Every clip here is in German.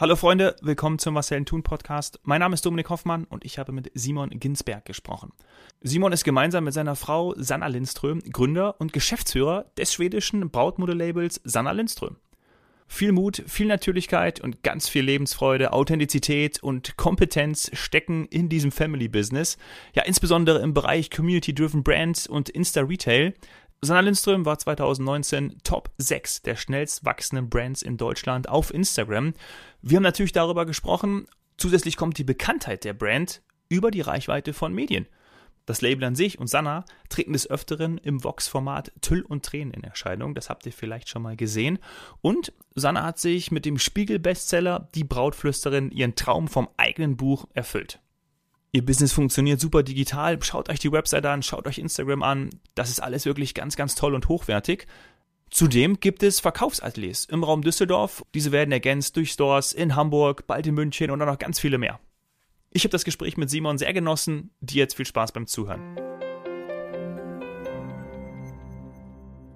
Hallo Freunde, willkommen zum Marcel Thun Podcast. Mein Name ist Dominik Hoffmann und ich habe mit Simon Ginsberg gesprochen. Simon ist gemeinsam mit seiner Frau Sanna Lindström Gründer und Geschäftsführer des schwedischen Brautmodelabels Sanna Lindström. Viel Mut, viel Natürlichkeit und ganz viel Lebensfreude, Authentizität und Kompetenz stecken in diesem Family Business. Ja, insbesondere im Bereich Community-Driven Brands und Insta-Retail. Sanna Lindström war 2019 Top 6 der schnellst wachsenden Brands in Deutschland auf Instagram. Wir haben natürlich darüber gesprochen. Zusätzlich kommt die Bekanntheit der Brand über die Reichweite von Medien. Das Label an sich und Sanna treten des Öfteren im Vox-Format Tüll und Tränen in Erscheinung. Das habt ihr vielleicht schon mal gesehen. Und Sanna hat sich mit dem Spiegel-Bestseller Die Brautflüsterin ihren Traum vom eigenen Buch erfüllt. Ihr Business funktioniert super digital. Schaut euch die Website an, schaut euch Instagram an. Das ist alles wirklich ganz, ganz toll und hochwertig. Zudem gibt es Verkaufsateliers im Raum Düsseldorf. Diese werden ergänzt durch Stores in Hamburg, bald in München und auch noch ganz viele mehr. Ich habe das Gespräch mit Simon sehr genossen. Dir jetzt viel Spaß beim Zuhören.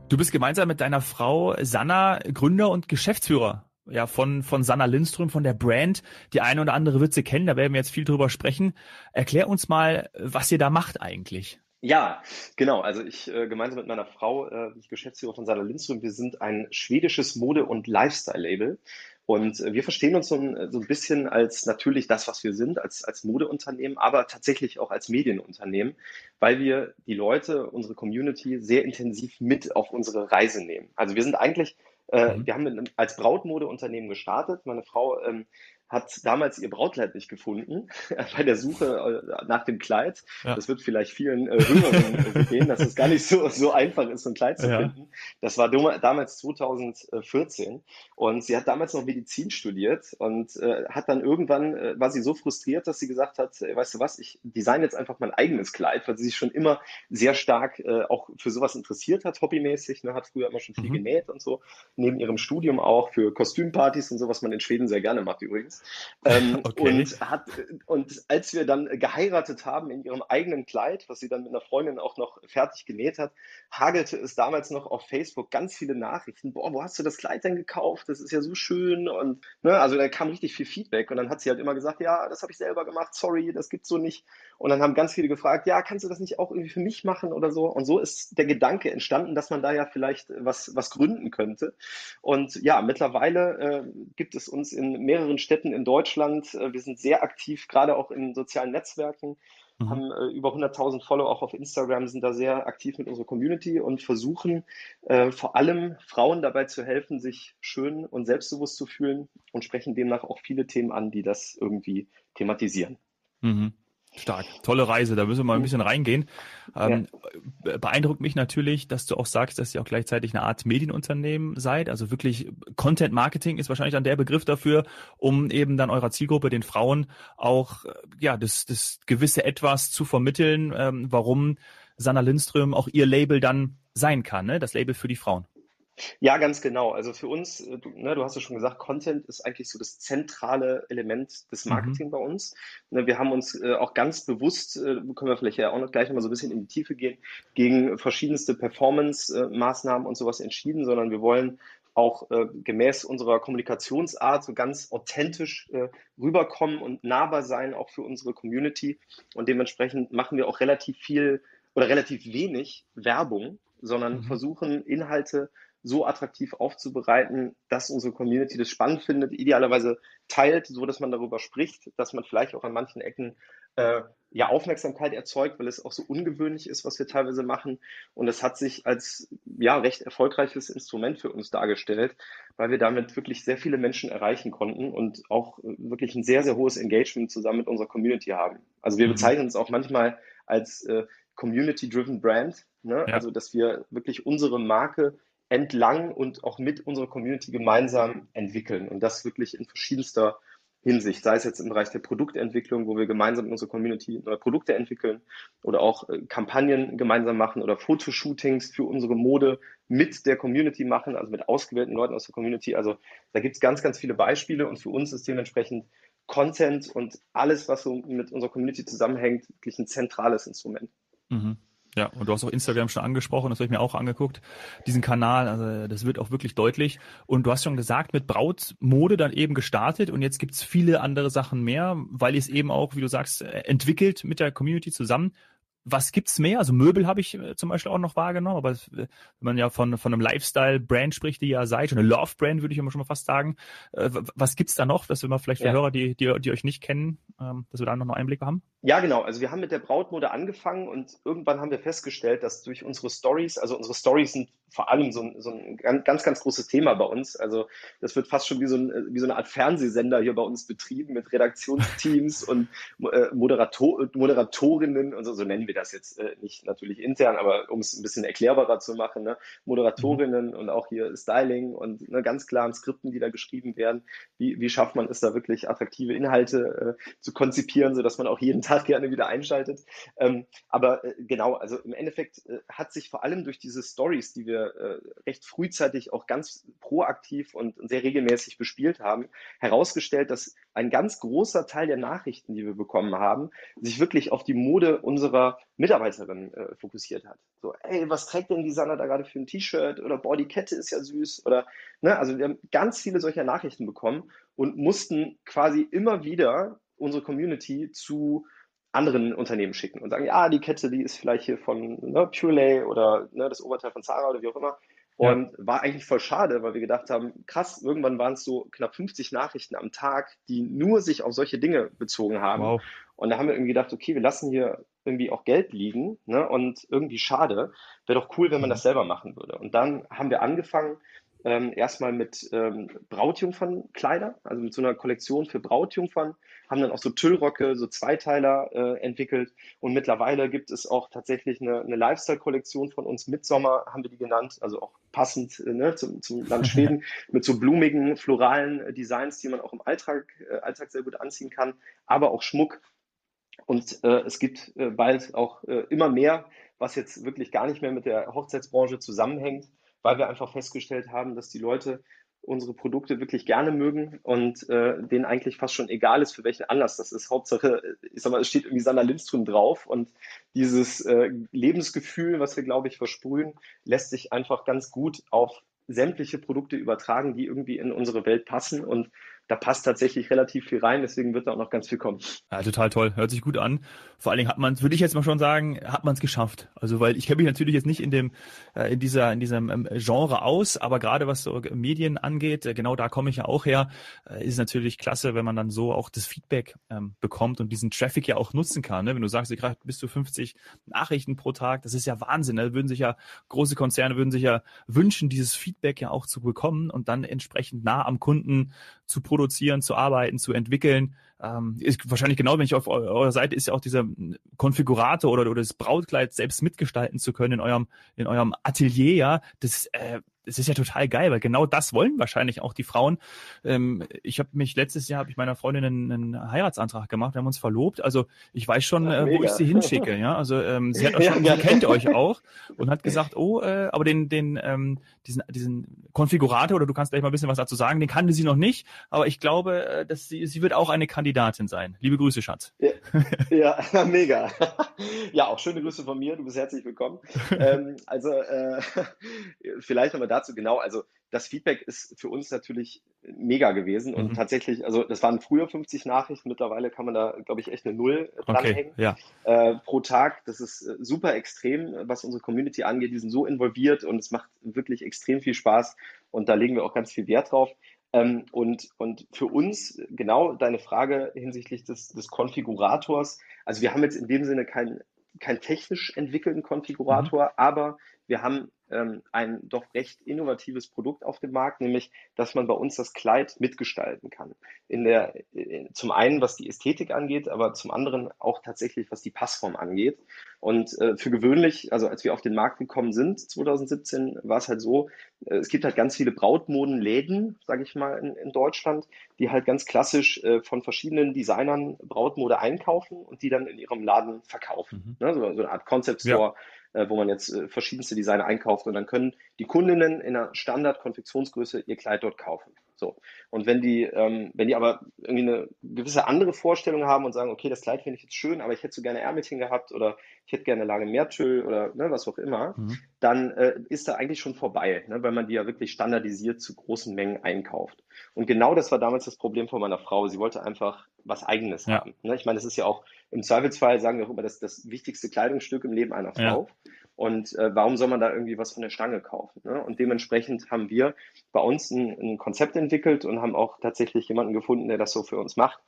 Du bist gemeinsam mit deiner Frau Sanna Gründer und Geschäftsführer ja, von, von Sanna Lindström, von der Brand. Die eine oder andere wird sie kennen, da werden wir jetzt viel drüber sprechen. Erklär uns mal, was ihr da macht eigentlich. Ja, genau. Also ich äh, gemeinsam mit meiner Frau, äh, ich Geschäftsführer von Sanna Lindström, wir sind ein schwedisches Mode- und Lifestyle-Label. Und äh, wir verstehen uns so ein, so ein bisschen als natürlich das, was wir sind, als, als Modeunternehmen, aber tatsächlich auch als Medienunternehmen, weil wir die Leute, unsere Community sehr intensiv mit auf unsere Reise nehmen. Also wir sind eigentlich äh, mhm. Wir haben als Brautmodeunternehmen gestartet. Meine Frau ähm, hat damals ihr Brautkleid nicht gefunden bei der Suche äh, nach dem Kleid. Ja. Das wird vielleicht vielen äh, Hörern sehen, dass es gar nicht so, so einfach ist, so ein Kleid zu ja. finden. Das war damals 2014 und sie hat damals noch Medizin studiert und äh, hat dann irgendwann, äh, war sie so frustriert, dass sie gesagt hat, äh, weißt du was, ich design jetzt einfach mein eigenes Kleid, weil sie sich schon immer sehr stark äh, auch für sowas interessiert hat, hobbymäßig, ne, hat früher immer schon viel mhm. genäht und so, neben ihrem Studium auch für Kostümpartys und so, was man in Schweden sehr gerne macht übrigens. Ähm, okay. und, hat, und als wir dann geheiratet haben in ihrem eigenen Kleid, was sie dann mit einer Freundin auch noch fertig genäht hat, hagelte es damals noch auf Facebook ganz viele Nachrichten. Boah, wo hast du das Kleid denn gekauft? Das ist ja so schön. Und ne, also da kam richtig viel Feedback. Und dann hat sie halt immer gesagt, ja, das habe ich selber gemacht, sorry, das gibt's so nicht. Und dann haben ganz viele gefragt, ja, kannst du das nicht auch irgendwie für mich machen oder so? Und so ist der Gedanke entstanden, dass man da ja vielleicht was, was gründen könnte. Und ja, mittlerweile äh, gibt es uns in mehreren Städten in Deutschland. Äh, wir sind sehr aktiv, gerade auch in sozialen Netzwerken, mhm. haben äh, über 100.000 Follower auch auf Instagram, sind da sehr aktiv mit unserer Community und versuchen äh, vor allem Frauen dabei zu helfen, sich schön und selbstbewusst zu fühlen und sprechen demnach auch viele Themen an, die das irgendwie thematisieren. Mhm. Stark. Tolle Reise, da müssen wir mal ein mhm. bisschen reingehen. Ähm, ja. Beeindruckt mich natürlich, dass du auch sagst, dass ihr auch gleichzeitig eine Art Medienunternehmen seid. Also wirklich Content Marketing ist wahrscheinlich dann der Begriff dafür, um eben dann eurer Zielgruppe, den Frauen, auch äh, ja das, das gewisse Etwas zu vermitteln, ähm, warum Sanna Lindström auch ihr Label dann sein kann, ne? das Label für die Frauen. Ja, ganz genau. Also für uns, äh, du, ne, du hast ja schon gesagt, Content ist eigentlich so das zentrale Element des mhm. Marketing mhm. bei uns. Ne, wir haben uns äh, auch ganz bewusst, äh, können wir vielleicht ja auch noch gleich noch mal so ein bisschen in die Tiefe gehen, gegen verschiedenste Performance-Maßnahmen und sowas entschieden, sondern wir wollen auch äh, gemäß unserer Kommunikationsart so ganz authentisch äh, rüberkommen und nahbar sein, auch für unsere Community. Und dementsprechend machen wir auch relativ viel oder relativ wenig Werbung, sondern mhm. versuchen Inhalte so attraktiv aufzubereiten, dass unsere Community das spannend findet, idealerweise teilt, so dass man darüber spricht, dass man vielleicht auch an manchen Ecken äh, ja Aufmerksamkeit erzeugt, weil es auch so ungewöhnlich ist, was wir teilweise machen. Und es hat sich als ja recht erfolgreiches Instrument für uns dargestellt, weil wir damit wirklich sehr viele Menschen erreichen konnten und auch wirklich ein sehr, sehr hohes Engagement zusammen mit unserer Community haben. Also wir mhm. bezeichnen uns auch manchmal als äh, Community-driven Brand, ne? ja. also dass wir wirklich unsere Marke entlang und auch mit unserer Community gemeinsam entwickeln und das wirklich in verschiedenster Hinsicht, sei es jetzt im Bereich der Produktentwicklung, wo wir gemeinsam mit unserer Community neue Produkte entwickeln oder auch äh, Kampagnen gemeinsam machen oder Fotoshootings für unsere Mode mit der Community machen, also mit ausgewählten Leuten aus der Community. Also da gibt es ganz, ganz viele Beispiele und für uns ist dementsprechend Content und alles, was so mit unserer Community zusammenhängt, wirklich ein zentrales Instrument. Mhm. Ja, und du hast auch Instagram schon angesprochen, das habe ich mir auch angeguckt, diesen Kanal, also das wird auch wirklich deutlich. Und du hast schon gesagt, mit Brautmode dann eben gestartet und jetzt gibt's viele andere Sachen mehr, weil ihr es eben auch, wie du sagst, entwickelt mit der Community zusammen was gibt's mehr? Also Möbel habe ich äh, zum Beispiel auch noch wahrgenommen, aber wenn man ja von, von einem Lifestyle-Brand spricht, die ja seid, eine Love-Brand, würde ich immer schon mal fast sagen. Äh, was gibt's da noch, dass wir mal vielleicht für ja. Hörer, die, die, die euch nicht kennen, ähm, dass wir da noch einen Einblick haben? Ja, genau. Also wir haben mit der Brautmode angefangen und irgendwann haben wir festgestellt, dass durch unsere Stories, also unsere Stories sind vor allem so ein, so ein ganz, ganz großes Thema bei uns. Also das wird fast schon wie so, ein, wie so eine Art Fernsehsender hier bei uns betrieben mit Redaktionsteams und äh, Moderator, Moderatorinnen und so, so nennen wir das jetzt äh, nicht natürlich intern, aber um es ein bisschen erklärbarer zu machen, ne? Moderatorinnen mhm. und auch hier Styling und ne, ganz klaren Skripten, die da geschrieben werden. Wie, wie schafft man es da wirklich attraktive Inhalte äh, zu konzipieren, sodass man auch jeden Tag gerne wieder einschaltet. Ähm, aber äh, genau, also im Endeffekt äh, hat sich vor allem durch diese Stories, die wir äh, recht frühzeitig auch ganz proaktiv und sehr regelmäßig bespielt haben, herausgestellt, dass ein ganz großer Teil der Nachrichten, die wir bekommen haben, sich wirklich auf die Mode unserer Mitarbeiterin äh, fokussiert hat. So, ey, was trägt denn die Sanna da gerade für ein T-Shirt? Oder boah, die Kette ist ja süß. Oder, ne, also wir haben ganz viele solcher Nachrichten bekommen und mussten quasi immer wieder unsere Community zu anderen Unternehmen schicken und sagen, ja, die Kette, die ist vielleicht hier von ne, Purelay oder ne, das Oberteil von Zara oder wie auch immer. Und ja. war eigentlich voll schade, weil wir gedacht haben, krass, irgendwann waren es so knapp 50 Nachrichten am Tag, die nur sich auf solche Dinge bezogen haben. Wow. Und da haben wir irgendwie gedacht, okay, wir lassen hier irgendwie auch Geld liegen ne, und irgendwie schade. Wäre doch cool, wenn man mhm. das selber machen würde. Und dann haben wir angefangen, ähm, erstmal mit ähm, Brautjungfernkleider, also mit so einer Kollektion für Brautjungfern, haben dann auch so Tüllröcke, so Zweiteiler äh, entwickelt und mittlerweile gibt es auch tatsächlich eine, eine Lifestyle-Kollektion von uns, Mitsommer haben wir die genannt, also auch passend äh, ne, zum, zum Land Schweden, mit so blumigen, floralen äh, Designs, die man auch im Alltag, äh, Alltag sehr gut anziehen kann, aber auch Schmuck. Und äh, es gibt äh, bald auch äh, immer mehr, was jetzt wirklich gar nicht mehr mit der Hochzeitsbranche zusammenhängt weil wir einfach festgestellt haben, dass die Leute unsere Produkte wirklich gerne mögen und äh, denen eigentlich fast schon egal ist, für welchen Anlass das ist. Hauptsache, ich sag mal, es steht irgendwie Sander Lindström drauf und dieses äh, Lebensgefühl, was wir, glaube ich, versprühen, lässt sich einfach ganz gut auf sämtliche Produkte übertragen, die irgendwie in unsere Welt passen und da passt tatsächlich relativ viel rein, deswegen wird da auch noch ganz viel kommen. Ja, total toll. Hört sich gut an. Vor allen Dingen hat man es, würde ich jetzt mal schon sagen, hat man es geschafft. Also weil ich kenne mich natürlich jetzt nicht in dem, äh, in dieser, in diesem ähm, Genre aus, aber gerade was so Medien angeht, äh, genau da komme ich ja auch her, äh, ist natürlich klasse, wenn man dann so auch das Feedback ähm, bekommt und diesen Traffic ja auch nutzen kann. Ne? Wenn du sagst, kriegt bis zu 50 Nachrichten pro Tag, das ist ja Wahnsinn. Ne? Würden sich ja große Konzerne würden sich ja wünschen, dieses Feedback ja auch zu bekommen und dann entsprechend nah am Kunden zu produzieren, zu arbeiten, zu entwickeln. Ähm, ist wahrscheinlich genau, wenn ich auf eurer Seite ist ja auch dieser Konfigurator oder, oder das Brautkleid selbst mitgestalten zu können in eurem in eurem Atelier, ja. Das äh, es ist ja total geil, weil genau das wollen wahrscheinlich auch die Frauen. Ähm, ich habe mich letztes Jahr habe ich meiner Freundin einen, einen, Heiratsantrag gemacht, wir haben uns verlobt. Also ich weiß schon, Ach, äh, wo ich sie hinschicke. Ja, also ähm, sie hat auch schon, ja, sie kennt euch auch und hat gesagt, oh, äh, aber den den ähm, diesen diesen Konfigurator oder du kannst gleich mal ein bisschen was dazu sagen, den kannte sie noch nicht, aber ich glaube, äh, dass sie sie wird auch eine Kandidatin sein. Liebe Grüße, Schatz. Ja, ja mega. Ja, auch schöne Grüße von mir. Du bist herzlich willkommen. ähm, also äh, vielleicht nochmal dazu genau, also das Feedback ist für uns natürlich mega gewesen und mhm. tatsächlich, also das waren früher 50 Nachrichten, mittlerweile kann man da, glaube ich, echt eine Null dranhängen okay, ja. äh, pro Tag. Das ist äh, super extrem, was unsere Community angeht. Die sind so involviert und es macht wirklich extrem viel Spaß und da legen wir auch ganz viel Wert drauf. Ähm, und, und für uns, genau deine Frage hinsichtlich des, des Konfigurators, also wir haben jetzt in dem Sinne keinen kein technisch entwickelten Konfigurator, mhm. aber wir haben ähm, ein doch recht innovatives Produkt auf dem Markt, nämlich, dass man bei uns das Kleid mitgestalten kann. In der, in, zum einen, was die Ästhetik angeht, aber zum anderen auch tatsächlich, was die Passform angeht. Und äh, für gewöhnlich, also als wir auf den Markt gekommen sind, 2017, war es halt so, äh, es gibt halt ganz viele Brautmodenläden, sage ich mal, in, in, Deutschland, die halt ganz klassisch äh, von verschiedenen Designern Brautmode einkaufen und die dann in ihrem Laden verkaufen. Mhm. Ne? So, so, eine Art Concept Store. Ja äh, wo man jetzt äh, verschiedenste Designer einkauft und dann können die Kundinnen in einer Standard-Konfektionsgröße ihr Kleid dort kaufen. So. Und wenn die, ähm, wenn die aber irgendwie eine gewisse andere Vorstellung haben und sagen, okay, das Kleid finde ich jetzt schön, aber ich hätte so gerne Ärmelchen gehabt oder ich hätte gerne lange Mehrtüll oder ne, was auch immer, mhm. dann äh, ist da eigentlich schon vorbei, ne, weil man die ja wirklich standardisiert zu großen Mengen einkauft. Und genau das war damals das Problem von meiner Frau. Sie wollte einfach was Eigenes ja. haben. Ne? Ich meine, das ist ja auch im Zweifelsfall, sagen wir auch immer, das, das wichtigste Kleidungsstück im Leben einer Frau. Ja. Und äh, warum soll man da irgendwie was von der Stange kaufen? Ne? Und dementsprechend haben wir bei uns ein, ein, Konzept entwickelt und haben auch tatsächlich jemanden gefunden, der das so für uns macht,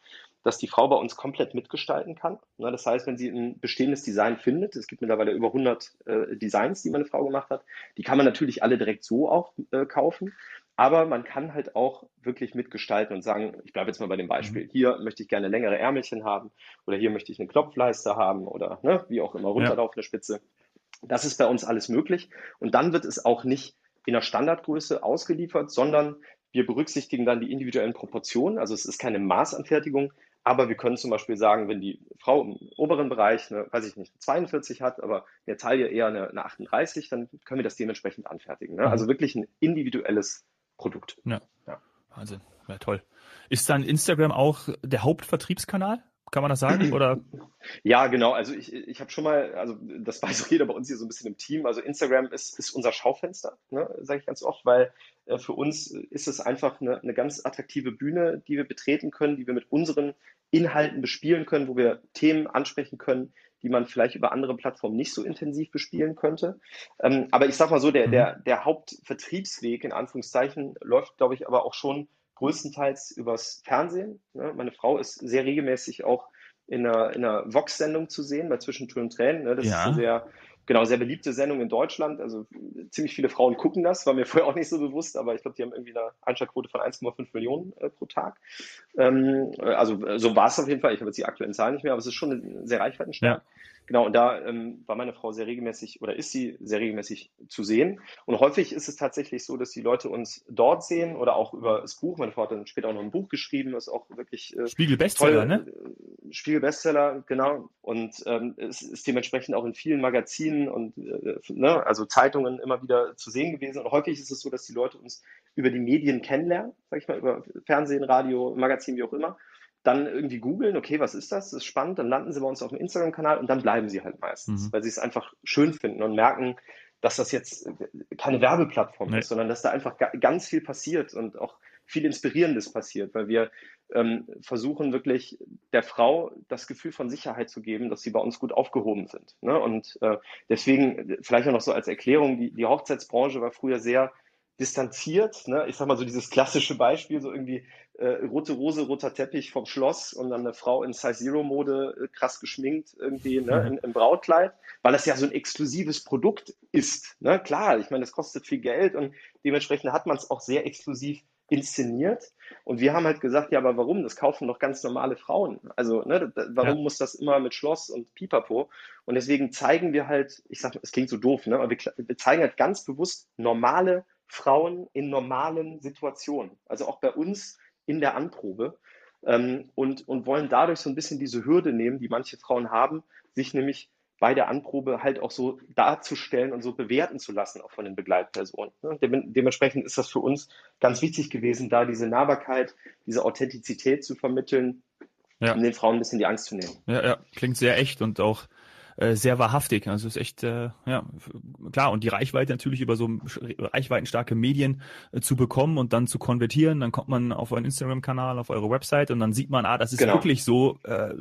dass die Frau bei uns komplett mitgestalten kann. Ne? Das heißt, wenn sie ein bestehendes Design findet, es gibt mittlerweile über 100 äh, Designs, die meine Frau gemacht hat, die kann man natürlich alle direkt so auch äh, kaufen. Aber man kann halt auch wirklich mitgestalten und sagen, ich bleibe jetzt mal bei dem Beispiel, mhm. hier möchte ich gerne längere Ärmelchen haben oder hier möchte ich eine Knopfleiste haben oder ne, wie auch immer runterlaufende ja. Spitze. Das ist bei uns alles möglich. Und dann wird es auch nicht in der Standardgröße ausgeliefert, sondern wir berücksichtigen dann die individuellen Proportionen. Also es ist keine Maßanfertigung, aber wir können zum Beispiel sagen, wenn die Frau im oberen Bereich, eine, weiß ich nicht, eine 42 hat, aber in der Taille eher eine, eine 38, dann können wir das dementsprechend anfertigen. Ne? Mhm. Also wirklich ein individuelles Produkt. Ja. ja. Wahnsinn. Ja, toll. Ist dann Instagram auch der Hauptvertriebskanal? Kann man das sagen? Oder? Ja, genau. Also ich, ich habe schon mal, also das weiß auch jeder bei uns hier so ein bisschen im Team. Also Instagram ist, ist unser Schaufenster, ne, sage ich ganz oft, weil äh, für uns ist es einfach eine, eine ganz attraktive Bühne, die wir betreten können, die wir mit unseren Inhalten bespielen können, wo wir Themen ansprechen können, die man vielleicht über andere Plattformen nicht so intensiv bespielen könnte. Ähm, aber ich sage mal so, der, der, mhm. der Hauptvertriebsweg in Anführungszeichen läuft, glaube ich, aber auch schon größtenteils übers Fernsehen. Ne? Meine Frau ist sehr regelmäßig auch in einer, in einer Vox-Sendung zu sehen, bei Zwischentür und Tränen. Ne? Das ja. ist eine sehr, genau, sehr beliebte Sendung in Deutschland. Also ziemlich viele Frauen gucken das, war mir vorher auch nicht so bewusst, aber ich glaube, die haben irgendwie eine Einschaltquote von 1,5 Millionen äh, pro Tag. Ähm, also so war es auf jeden Fall. Ich habe jetzt die aktuellen Zahlen nicht mehr, aber es ist schon sehr reichweitenstark. Ja. Genau, und da ähm, war meine Frau sehr regelmäßig oder ist sie sehr regelmäßig zu sehen. Und häufig ist es tatsächlich so, dass die Leute uns dort sehen oder auch über das Buch. Meine Frau hat dann später auch noch ein Buch geschrieben, das auch wirklich äh, Spiegel Bestseller, ne? Spiegel Bestseller, genau. Und ähm, es ist dementsprechend auch in vielen Magazinen und äh, ne, also Zeitungen immer wieder zu sehen gewesen. Und häufig ist es so, dass die Leute uns über die Medien kennenlernen, sag ich mal, über Fernsehen, Radio, Magazin, wie auch immer dann irgendwie googeln, okay, was ist das? Das ist spannend, dann landen sie bei uns auf dem Instagram-Kanal und dann bleiben sie halt meistens, mhm. weil sie es einfach schön finden und merken, dass das jetzt keine Werbeplattform nee. ist, sondern dass da einfach ganz viel passiert und auch viel Inspirierendes passiert, weil wir ähm, versuchen wirklich der Frau das Gefühl von Sicherheit zu geben, dass sie bei uns gut aufgehoben sind. Ne? Und äh, deswegen vielleicht auch noch so als Erklärung, die, die Hochzeitsbranche war früher sehr distanziert. Ne? Ich sag mal so dieses klassische Beispiel, so irgendwie äh, rote Rose, roter Teppich vom Schloss und dann eine Frau in Size Zero Mode, äh, krass geschminkt irgendwie ne? Mhm. In, im Brautkleid, weil das ja so ein exklusives Produkt ist. Ne? Klar, ich meine, das kostet viel Geld und dementsprechend hat man es auch sehr exklusiv inszeniert. Und wir haben halt gesagt, ja, aber warum? Das kaufen doch ganz normale Frauen. Also, ne, warum ja. muss das immer mit Schloss und Pipapo? Und deswegen zeigen wir halt, ich sag, es klingt so doof, ne, aber wir, wir zeigen halt ganz bewusst normale Frauen in normalen Situationen. Also auch bei uns in der Anprobe. Ähm, und, und wollen dadurch so ein bisschen diese Hürde nehmen, die manche Frauen haben, sich nämlich bei der Anprobe halt auch so darzustellen und so bewerten zu lassen, auch von den Begleitpersonen. Ne? dementsprechend ist das für uns ganz wichtig gewesen, da diese Nahbarkeit, diese Authentizität zu vermitteln, ja. um den Frauen ein bisschen die Angst zu nehmen. Ja, ja, klingt sehr echt und auch äh, sehr wahrhaftig. Also ist echt, äh, ja, klar. Und die Reichweite natürlich über so reichweitenstarke Medien äh, zu bekommen und dann zu konvertieren, dann kommt man auf euren Instagram-Kanal, auf eure Website und dann sieht man, ah, das ist genau. wirklich so, äh,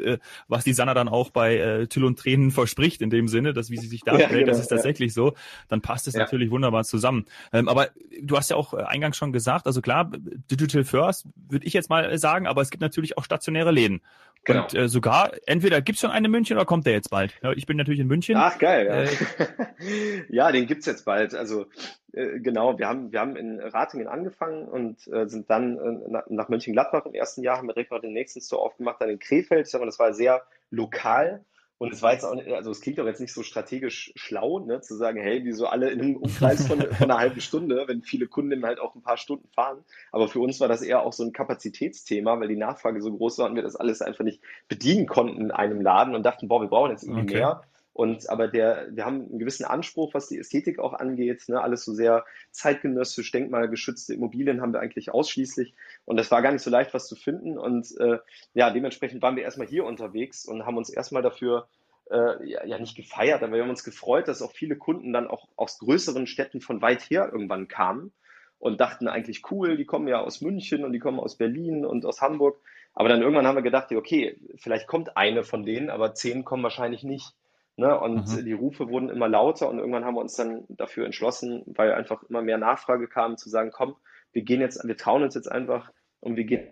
äh, was die Sanna dann auch bei äh, Till und Tränen verspricht, in dem Sinne, dass wie sie sich darstellt, ja, genau, das ist tatsächlich ja. so, dann passt es ja. natürlich wunderbar zusammen. Ähm, aber du hast ja auch äh, eingangs schon gesagt, also klar, Digital First würde ich jetzt mal sagen, aber es gibt natürlich auch stationäre Läden. Genau. Und äh, sogar, entweder gibt's schon eine München oder kommt der jetzt bald? Ja, ich bin natürlich in München. Ach, geil. Ja, äh, ja den gibt's jetzt bald. Also äh, genau, wir haben, wir haben in Ratingen angefangen und äh, sind dann äh, nach, nach Mönchengladbach im ersten Jahr, haben wir direkt noch den nächsten Store aufgemacht, dann in Krefeld. Ich sag mal, das war sehr lokal. Und es war jetzt auch, nicht, also es klingt doch jetzt nicht so strategisch schlau, ne, zu sagen, hey, wieso alle in einem Umkreis von, von einer halben Stunde, wenn viele Kunden halt auch ein paar Stunden fahren. Aber für uns war das eher auch so ein Kapazitätsthema, weil die Nachfrage so groß war und wir das alles einfach nicht bedienen konnten in einem Laden und dachten, boah, wir brauchen jetzt irgendwie okay. mehr. Und aber der, wir haben einen gewissen Anspruch, was die Ästhetik auch angeht. Ne? Alles so sehr zeitgenössisch, denkmalgeschützte Immobilien haben wir eigentlich ausschließlich. Und das war gar nicht so leicht, was zu finden. Und äh, ja, dementsprechend waren wir erstmal hier unterwegs und haben uns erstmal dafür äh, ja, ja, nicht gefeiert, aber wir haben uns gefreut, dass auch viele Kunden dann auch aus größeren Städten von weit her irgendwann kamen und dachten eigentlich cool, die kommen ja aus München und die kommen aus Berlin und aus Hamburg. Aber dann irgendwann haben wir gedacht, okay, vielleicht kommt eine von denen, aber zehn kommen wahrscheinlich nicht. Ne? Und mhm. die Rufe wurden immer lauter und irgendwann haben wir uns dann dafür entschlossen, weil einfach immer mehr Nachfrage kam, zu sagen, komm, wir gehen jetzt, wir trauen uns jetzt einfach und wir gehen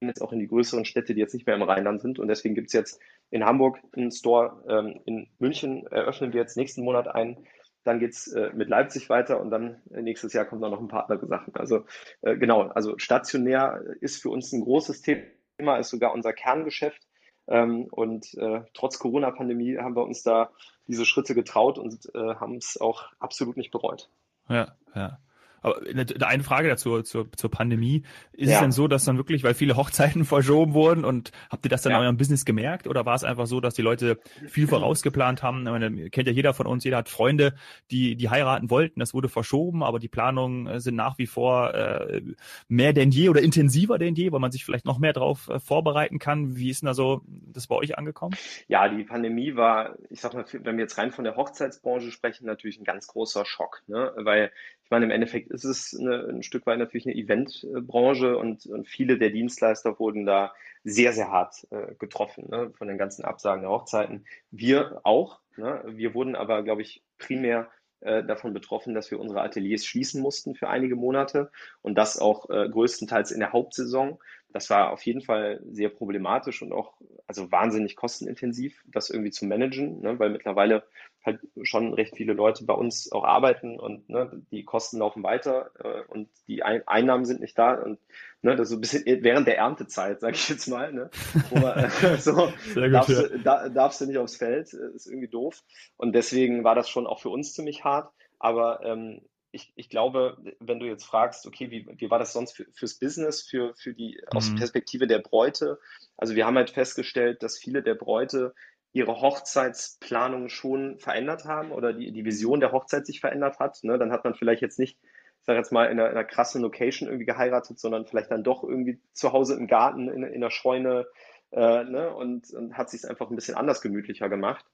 jetzt auch in die größeren Städte, die jetzt nicht mehr im Rheinland sind. Und deswegen gibt es jetzt in Hamburg einen Store, ähm, in München eröffnen wir jetzt nächsten Monat ein. Dann geht es äh, mit Leipzig weiter und dann äh, nächstes Jahr kommen dann noch ein paar andere Sachen. Also äh, genau, also stationär ist für uns ein großes Thema, ist sogar unser Kerngeschäft. Ähm, und äh, trotz Corona-Pandemie haben wir uns da diese Schritte getraut und äh, haben es auch absolut nicht bereut. Ja, ja. Aber eine Frage dazu zur, zur Pandemie. Ist ja. es denn so, dass dann wirklich, weil viele Hochzeiten verschoben wurden und habt ihr das dann ja. in eurem Business gemerkt oder war es einfach so, dass die Leute viel vorausgeplant haben? Meine, kennt ja jeder von uns, jeder hat Freunde, die, die heiraten wollten. Das wurde verschoben, aber die Planungen äh, sind nach wie vor äh, mehr denn je oder intensiver denn je, weil man sich vielleicht noch mehr darauf äh, vorbereiten kann. Wie ist denn da so das bei euch angekommen? Ja, die Pandemie war, ich sag mal, wenn wir jetzt rein von der Hochzeitsbranche sprechen, natürlich ein ganz großer Schock, ne? weil ich meine, im Endeffekt ist es eine, ein Stück weit natürlich eine Eventbranche und, und, viele der Dienstleister wurden da sehr, sehr hart äh, getroffen ne, von den ganzen Absagen der Hochzeiten. Wir auch. Ne? Wir wurden aber, glaube ich, primär äh, davon betroffen, dass wir unsere Ateliers schließen mussten für einige Monate und das auch äh, größtenteils in der Hauptsaison. Das war auf jeden Fall sehr problematisch und auch also wahnsinnig kostenintensiv, das irgendwie zu managen, ne, weil mittlerweile halt schon recht viele Leute bei uns auch arbeiten und ne, die Kosten laufen weiter äh, und die Ein Einnahmen sind nicht da und ne, das ist so ein bisschen während der Erntezeit, sage ich jetzt mal, ne, wo man, äh, so gut, darfst, ja. du, da, darfst du nicht aufs Feld, äh, ist irgendwie doof und deswegen war das schon auch für uns ziemlich hart, aber ähm, ich, ich glaube, wenn du jetzt fragst, okay, wie, wie war das sonst für, fürs Business, für, für die aus mhm. Perspektive der Bräute? Also wir haben halt festgestellt, dass viele der Bräute ihre Hochzeitsplanung schon verändert haben oder die, die Vision der Hochzeit sich verändert hat. Ne? Dann hat man vielleicht jetzt nicht, ich sage jetzt mal, in einer, in einer, krassen Location irgendwie geheiratet, sondern vielleicht dann doch irgendwie zu Hause im Garten, in, in der Scheune äh, ne? und, und hat sich einfach ein bisschen anders gemütlicher gemacht.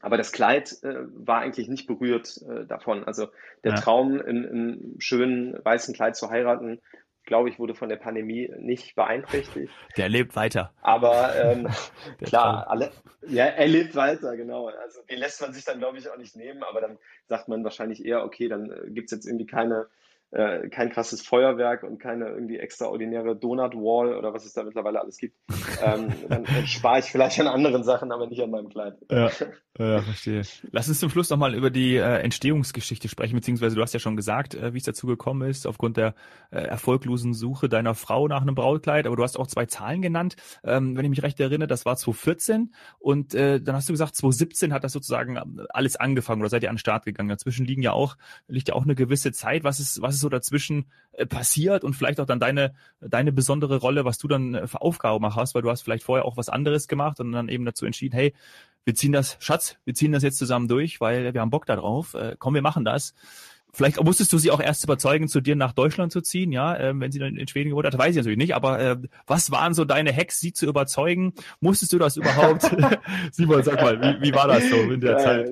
Aber das Kleid äh, war eigentlich nicht berührt äh, davon. Also der ja. Traum, in einem schönen weißen Kleid zu heiraten, glaube ich, wurde von der Pandemie nicht beeinträchtigt. Der lebt weiter. Aber ähm, klar, alle, ja, er lebt weiter, genau. Also den lässt man sich dann, glaube ich, auch nicht nehmen, aber dann sagt man wahrscheinlich eher, okay, dann äh, gibt es jetzt irgendwie keine äh, kein krasses Feuerwerk und keine irgendwie extraordinäre Donut-Wall oder was es da mittlerweile alles gibt, ähm, dann, dann spare ich vielleicht an anderen Sachen, aber nicht an meinem Kleid. Ja, ja verstehe. Lass uns zum Schluss nochmal über die äh, Entstehungsgeschichte sprechen, beziehungsweise du hast ja schon gesagt, äh, wie es dazu gekommen ist, aufgrund der äh, erfolglosen Suche deiner Frau nach einem Brautkleid, aber du hast auch zwei Zahlen genannt, ähm, wenn ich mich recht erinnere, das war 2014 und äh, dann hast du gesagt, 2017 hat das sozusagen alles angefangen oder seid ihr an den Start gegangen. Dazwischen liegen ja auch, liegt ja auch eine gewisse Zeit. Was ist, was ist so dazwischen äh, passiert und vielleicht auch dann deine, deine besondere Rolle, was du dann äh, für Aufgaben hast, weil du hast vielleicht vorher auch was anderes gemacht und dann eben dazu entschieden, hey, wir ziehen das, Schatz, wir ziehen das jetzt zusammen durch, weil wir haben Bock da drauf. Äh, komm, wir machen das. Vielleicht musstest du sie auch erst überzeugen, zu dir nach Deutschland zu ziehen, ja, äh, wenn sie dann in Schweden gewohnt hat, weiß ich natürlich nicht, aber äh, was waren so deine Hacks, sie zu überzeugen? Musstest du das überhaupt? Simon, sag mal, wie, wie war das so in der Zeit?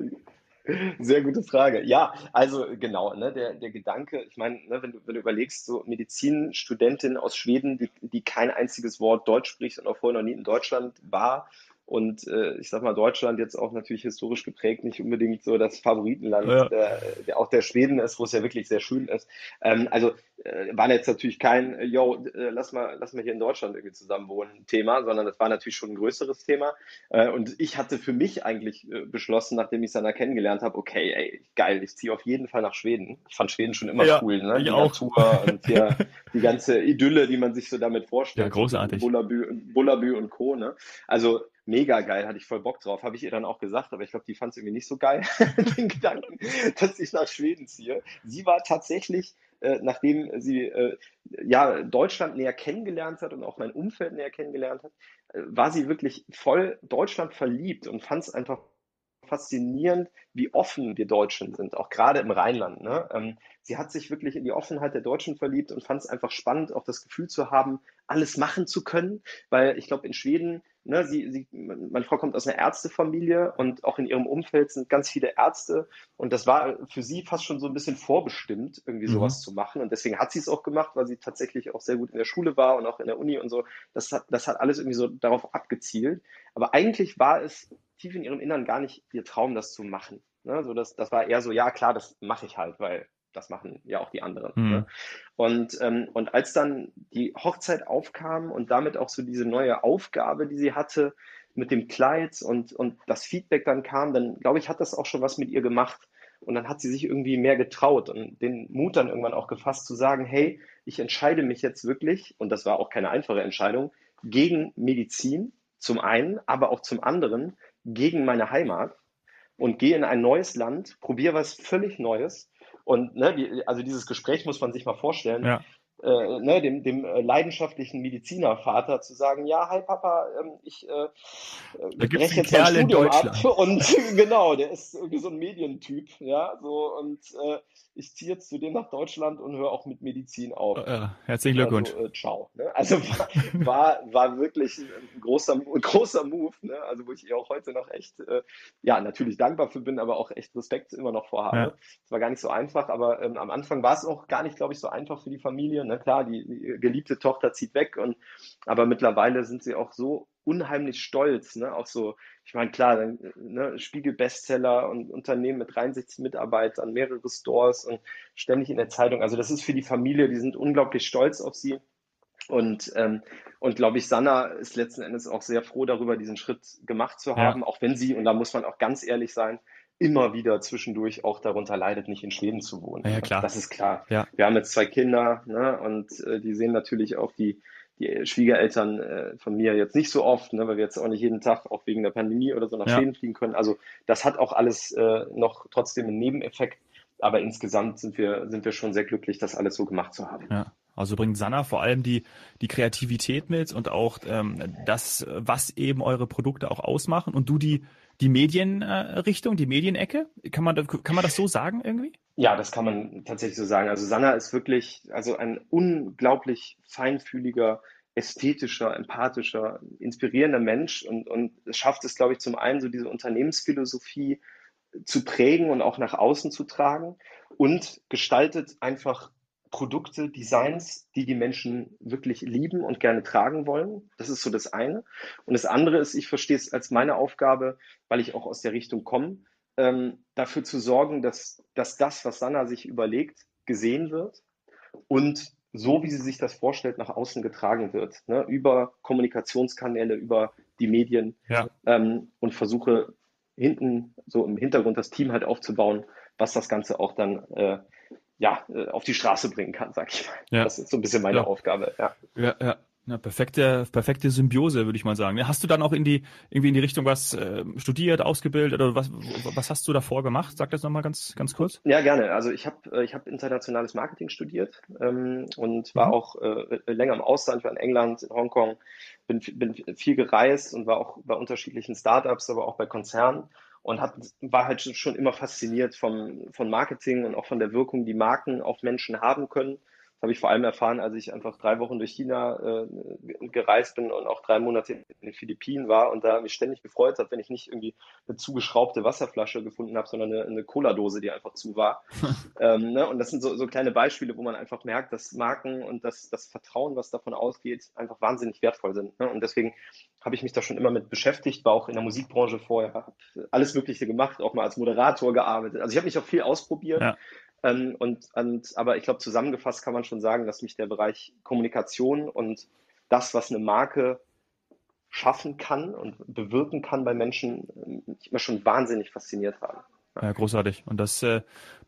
Sehr gute Frage. Ja, also genau, ne, der, der Gedanke, ich meine, ne, wenn, du, wenn du überlegst, so Medizinstudentin aus Schweden, die, die kein einziges Wort Deutsch spricht und auch vorher noch nie in Deutschland war, und äh, ich sag mal, Deutschland jetzt auch natürlich historisch geprägt, nicht unbedingt so das Favoritenland, ja. der, der auch der Schweden ist, wo es ja wirklich sehr schön ist. Ähm, also äh, war jetzt natürlich kein, äh, yo, äh, lass mal, lass mal hier in Deutschland irgendwie zusammen wohnen Thema, sondern das war natürlich schon ein größeres Thema. Äh, und ich hatte für mich eigentlich äh, beschlossen, nachdem ich Sana kennengelernt habe, okay, ey, geil, ich ziehe auf jeden Fall nach Schweden. Ich fand Schweden schon immer ja, cool, ne? Die auch. Natur und hier die ganze Idylle, die man sich so damit vorstellt. Ja, großartig. Bullabü, Bullabü und Co. Ne? Also mega geil, hatte ich voll Bock drauf, habe ich ihr dann auch gesagt, aber ich glaube, die fand es irgendwie nicht so geil, den Gedanken, dass ich nach Schweden ziehe. Sie war tatsächlich, äh, nachdem sie äh, ja Deutschland näher kennengelernt hat und auch mein Umfeld näher kennengelernt hat, äh, war sie wirklich voll Deutschland verliebt und fand es einfach faszinierend, wie offen wir Deutschen sind, auch gerade im Rheinland. Ne? Ähm, sie hat sich wirklich in die Offenheit der Deutschen verliebt und fand es einfach spannend, auch das Gefühl zu haben, alles machen zu können, weil ich glaube, in Schweden Ne, sie, sie, meine Frau kommt aus einer Ärztefamilie und auch in ihrem Umfeld sind ganz viele Ärzte. Und das war für sie fast schon so ein bisschen vorbestimmt, irgendwie mhm. sowas zu machen. Und deswegen hat sie es auch gemacht, weil sie tatsächlich auch sehr gut in der Schule war und auch in der Uni und so. Das hat, das hat alles irgendwie so darauf abgezielt. Aber eigentlich war es tief in ihrem Innern gar nicht ihr Traum, das zu machen. Ne, so das, das war eher so, ja klar, das mache ich halt, weil das machen ja auch die anderen. Mhm. Ne? Und, ähm, und als dann die Hochzeit aufkam und damit auch so diese neue Aufgabe, die sie hatte mit dem Kleid und, und das Feedback dann kam, dann glaube ich, hat das auch schon was mit ihr gemacht. Und dann hat sie sich irgendwie mehr getraut und den Mut dann irgendwann auch gefasst zu sagen, hey, ich entscheide mich jetzt wirklich, und das war auch keine einfache Entscheidung, gegen Medizin zum einen, aber auch zum anderen gegen meine Heimat und gehe in ein neues Land, probiere was völlig Neues und ne, die, also dieses Gespräch muss man sich mal vorstellen. Ja äh, ne, dem, dem äh, leidenschaftlichen Medizinervater zu sagen, ja, hi Papa, ähm, ich äh, da breche jetzt mein Studium ab und genau, der ist irgendwie so ein Medientyp, ja, so und äh, ich ziehe jetzt zu dem nach Deutschland und höre auch mit Medizin auf. Äh, herzlichen Glückwunsch. Also, äh, ciao. Also war, war, war wirklich ein großer, ein großer Move, ne? also wo ich ihr auch heute noch echt, äh, ja, natürlich dankbar für bin, aber auch echt Respekt immer noch vorhabe. Es ja. war gar nicht so einfach, aber ähm, am Anfang war es auch gar nicht, glaube ich, so einfach für die Familie. Ne? Klar, die, die, geliebte Tochter zieht weg und aber mittlerweile sind sie auch so unheimlich stolz, ne? Auch so, ich meine, klar, ne, Spiegel-Bestseller und Unternehmen mit 63 Mitarbeitern, mehrere Stores und ständig in der Zeitung. Also das ist für die Familie, die sind unglaublich stolz auf sie. Und, ähm, und glaube ich, Sanna ist letzten Endes auch sehr froh darüber, diesen Schritt gemacht zu haben, ja. auch wenn sie, und da muss man auch ganz ehrlich sein, immer wieder zwischendurch auch darunter leidet, nicht in Schweden zu wohnen. Ja, klar. Das ist klar. Ja. Wir haben jetzt zwei Kinder ne, und äh, die sehen natürlich auch die, die Schwiegereltern äh, von mir jetzt nicht so oft, ne, weil wir jetzt auch nicht jeden Tag, auch wegen der Pandemie oder so, nach ja. Schweden fliegen können. Also das hat auch alles äh, noch trotzdem einen Nebeneffekt. Aber insgesamt sind wir, sind wir schon sehr glücklich, das alles so gemacht zu haben. Ja. Also bringt Sanna vor allem die, die Kreativität mit und auch ähm, das, was eben eure Produkte auch ausmachen und du die, die Medienrichtung, die Medienecke. Kann man, kann man das so sagen irgendwie? Ja, das kann man tatsächlich so sagen. Also Sanna ist wirklich also ein unglaublich feinfühliger, ästhetischer, empathischer, inspirierender Mensch und, und schafft es, glaube ich, zum einen so diese Unternehmensphilosophie zu prägen und auch nach außen zu tragen und gestaltet einfach Produkte, Designs, die die Menschen wirklich lieben und gerne tragen wollen. Das ist so das eine. Und das andere ist, ich verstehe es als meine Aufgabe, weil ich auch aus der Richtung komme, ähm, dafür zu sorgen, dass, dass das, was Sanna sich überlegt, gesehen wird und so, wie sie sich das vorstellt, nach außen getragen wird. Ne? Über Kommunikationskanäle, über die Medien ja. ähm, und versuche hinten so im Hintergrund das Team halt aufzubauen, was das Ganze auch dann äh, ja, äh, auf die Straße bringen kann, sag ich mal. Ja. Das ist so ein bisschen meine ja. Aufgabe. Ja, ja. ja. Ja, perfekte, perfekte Symbiose, würde ich mal sagen. Hast du dann auch in die, irgendwie in die Richtung was äh, studiert, ausgebildet oder was, was hast du davor gemacht? Sag das nochmal ganz, ganz kurz. Ja, gerne. Also ich habe äh, ich hab internationales Marketing studiert ähm, und war mhm. auch äh, länger im Ausland, war in England, in Hongkong, bin, bin viel gereist und war auch bei unterschiedlichen Startups, aber auch bei Konzernen und hat, war halt schon immer fasziniert vom, von Marketing und auch von der Wirkung, die Marken auf Menschen haben können habe ich vor allem erfahren, als ich einfach drei Wochen durch China äh, gereist bin und auch drei Monate in den Philippinen war und da mich ständig gefreut habe, wenn ich nicht irgendwie eine zugeschraubte Wasserflasche gefunden habe, sondern eine, eine Cola-Dose, die einfach zu war. ähm, ne? Und das sind so, so kleine Beispiele, wo man einfach merkt, dass Marken und das, das Vertrauen, was davon ausgeht, einfach wahnsinnig wertvoll sind. Ne? Und deswegen habe ich mich da schon immer mit beschäftigt, war auch in der Musikbranche vorher, habe alles Mögliche gemacht, auch mal als Moderator gearbeitet. Also ich habe mich auch viel ausprobiert. Ja. Ähm, und, und, aber ich glaube, zusammengefasst kann man schon sagen, dass mich der Bereich Kommunikation und das, was eine Marke schaffen kann und bewirken kann bei Menschen, mich immer schon wahnsinnig fasziniert haben. Ja, großartig. Und das äh,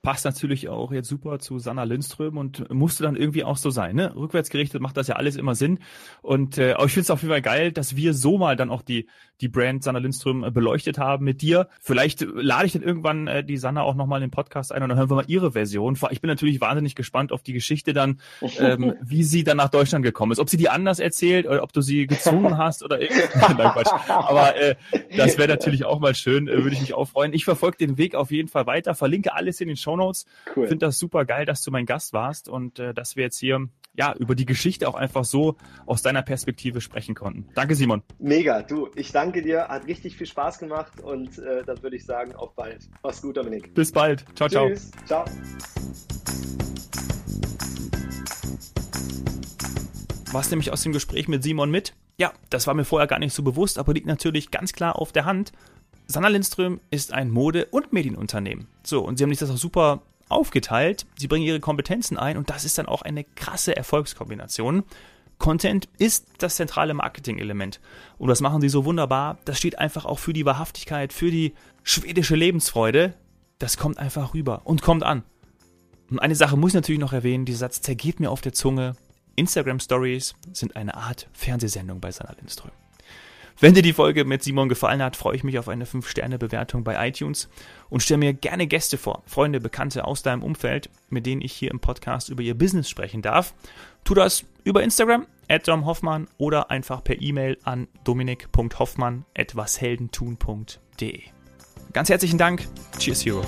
passt natürlich auch jetzt super zu Sanna Lindström und musste dann irgendwie auch so sein. Ne? Rückwärtsgerichtet macht das ja alles immer Sinn. Und äh, aber ich finde es auf jeden Fall geil, dass wir so mal dann auch die, die Brand Sanna Lindström äh, beleuchtet haben mit dir. Vielleicht lade ich dann irgendwann äh, die Sanna auch nochmal in den Podcast ein und dann hören wir mal ihre Version. Ich bin natürlich wahnsinnig gespannt auf die Geschichte dann, ähm, wie sie dann nach Deutschland gekommen ist. Ob sie die anders erzählt oder ob du sie gezwungen hast oder irgendwas. Aber äh, das wäre natürlich auch mal schön, äh, würde ich mich auch freuen. Ich verfolge den Weg auf jeden Fall weiter, verlinke alles in den Show Shownotes. Cool. Finde das super geil, dass du mein Gast warst und äh, dass wir jetzt hier ja über die Geschichte auch einfach so aus deiner Perspektive sprechen konnten. Danke, Simon. Mega, du, ich danke dir, hat richtig viel Spaß gemacht und äh, dann würde ich sagen, auf bald. Mach's gut, Dominik. Bis bald. Ciao, Tschüss. ciao. Ciao. Was nämlich aus dem Gespräch mit Simon mit? Ja, das war mir vorher gar nicht so bewusst, aber liegt natürlich ganz klar auf der Hand. Sanna Lindström ist ein Mode- und Medienunternehmen. So, und sie haben sich das auch super aufgeteilt. Sie bringen ihre Kompetenzen ein und das ist dann auch eine krasse Erfolgskombination. Content ist das zentrale Marketing-Element. Und das machen sie so wunderbar. Das steht einfach auch für die Wahrhaftigkeit, für die schwedische Lebensfreude. Das kommt einfach rüber und kommt an. Und eine Sache muss ich natürlich noch erwähnen, dieser Satz zergeht mir auf der Zunge. Instagram Stories sind eine Art Fernsehsendung bei Sanna Lindström. Wenn dir die Folge mit Simon gefallen hat, freue ich mich auf eine 5-Sterne-Bewertung bei iTunes und stelle mir gerne Gäste vor, Freunde, Bekannte aus deinem Umfeld, mit denen ich hier im Podcast über ihr Business sprechen darf. Tu das über Instagram, at Hoffmann oder einfach per E-Mail an dominik.hoffmann at washeldentun.de. Ganz herzlichen Dank. Cheers, Hero.